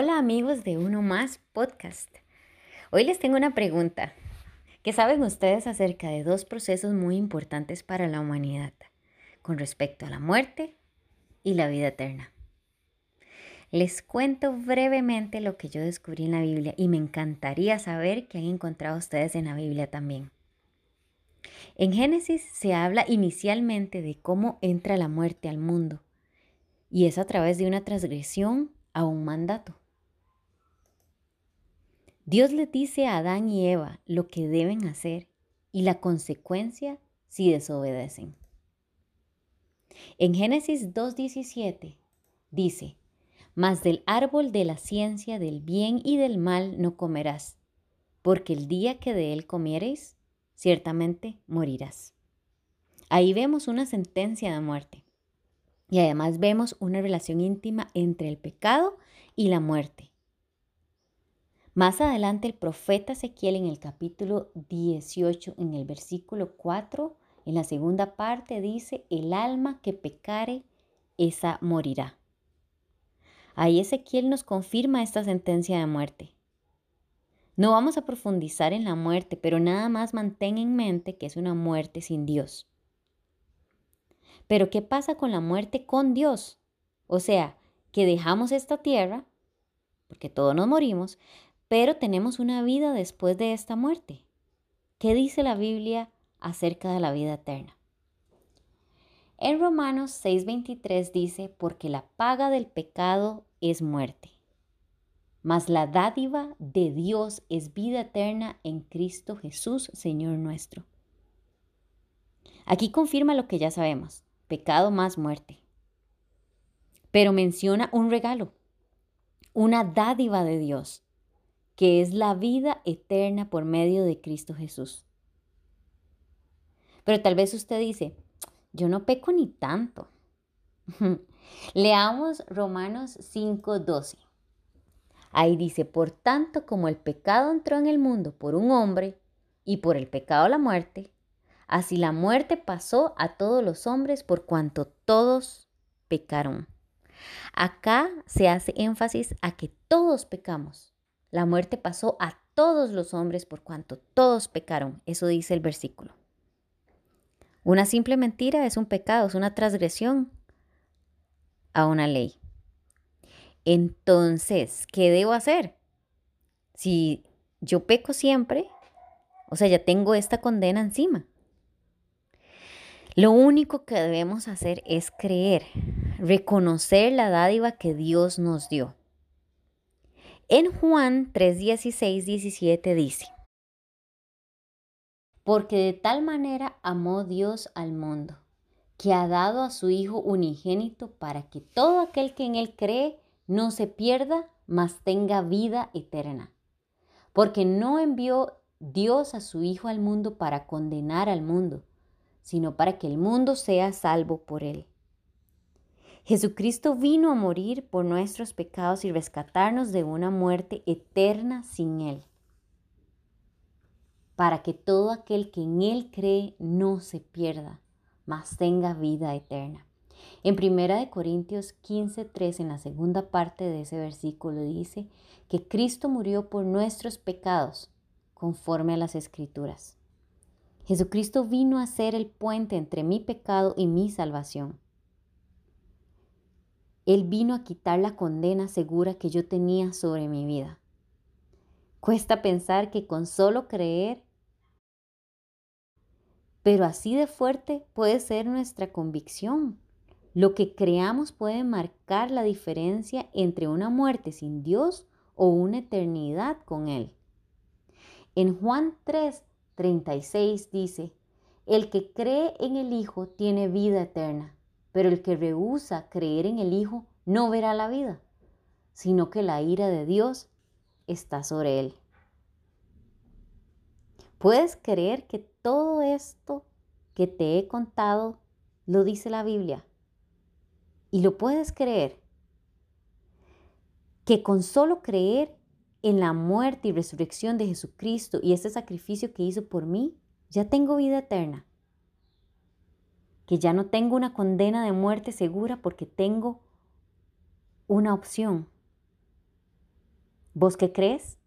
Hola amigos de Uno Más Podcast. Hoy les tengo una pregunta. ¿Qué saben ustedes acerca de dos procesos muy importantes para la humanidad con respecto a la muerte y la vida eterna? Les cuento brevemente lo que yo descubrí en la Biblia y me encantaría saber qué han encontrado ustedes en la Biblia también. En Génesis se habla inicialmente de cómo entra la muerte al mundo y es a través de una transgresión a un mandato. Dios le dice a Adán y Eva lo que deben hacer y la consecuencia si desobedecen. En Génesis 2.17 dice, Mas del árbol de la ciencia del bien y del mal no comerás, porque el día que de él comiereis, ciertamente morirás. Ahí vemos una sentencia de muerte. Y además vemos una relación íntima entre el pecado y la muerte. Más adelante el profeta Ezequiel en el capítulo 18, en el versículo 4, en la segunda parte dice, el alma que pecare, esa morirá. Ahí Ezequiel nos confirma esta sentencia de muerte. No vamos a profundizar en la muerte, pero nada más mantén en mente que es una muerte sin Dios. Pero ¿qué pasa con la muerte con Dios? O sea, que dejamos esta tierra, porque todos nos morimos, pero tenemos una vida después de esta muerte. ¿Qué dice la Biblia acerca de la vida eterna? En Romanos 6:23 dice, porque la paga del pecado es muerte, mas la dádiva de Dios es vida eterna en Cristo Jesús, Señor nuestro. Aquí confirma lo que ya sabemos pecado más muerte. Pero menciona un regalo, una dádiva de Dios, que es la vida eterna por medio de Cristo Jesús. Pero tal vez usted dice, yo no peco ni tanto. Leamos Romanos 5:12. Ahí dice, por tanto como el pecado entró en el mundo por un hombre y por el pecado la muerte, Así la muerte pasó a todos los hombres por cuanto todos pecaron. Acá se hace énfasis a que todos pecamos. La muerte pasó a todos los hombres por cuanto todos pecaron. Eso dice el versículo. Una simple mentira es un pecado, es una transgresión a una ley. Entonces, ¿qué debo hacer? Si yo peco siempre, o sea, ya tengo esta condena encima. Lo único que debemos hacer es creer, reconocer la dádiva que Dios nos dio. En Juan 3, 16, 17 dice, Porque de tal manera amó Dios al mundo, que ha dado a su Hijo unigénito para que todo aquel que en Él cree no se pierda, mas tenga vida eterna. Porque no envió Dios a su Hijo al mundo para condenar al mundo, sino para que el mundo sea salvo por él. Jesucristo vino a morir por nuestros pecados y rescatarnos de una muerte eterna sin Él, para que todo aquel que en Él cree no se pierda, mas tenga vida eterna. En 1 Corintios 15:3, en la segunda parte de ese versículo, dice que Cristo murió por nuestros pecados, conforme a las Escrituras. Jesucristo vino a ser el puente entre mi pecado y mi salvación. Él vino a quitar la condena segura que yo tenía sobre mi vida. Cuesta pensar que con solo creer, pero así de fuerte puede ser nuestra convicción. Lo que creamos puede marcar la diferencia entre una muerte sin Dios o una eternidad con Él. En Juan 3, 36 dice, el que cree en el Hijo tiene vida eterna, pero el que rehúsa creer en el Hijo no verá la vida, sino que la ira de Dios está sobre él. ¿Puedes creer que todo esto que te he contado lo dice la Biblia? Y lo puedes creer. Que con solo creer en la muerte y resurrección de Jesucristo y este sacrificio que hizo por mí, ya tengo vida eterna. Que ya no tengo una condena de muerte segura porque tengo una opción. ¿Vos qué crees?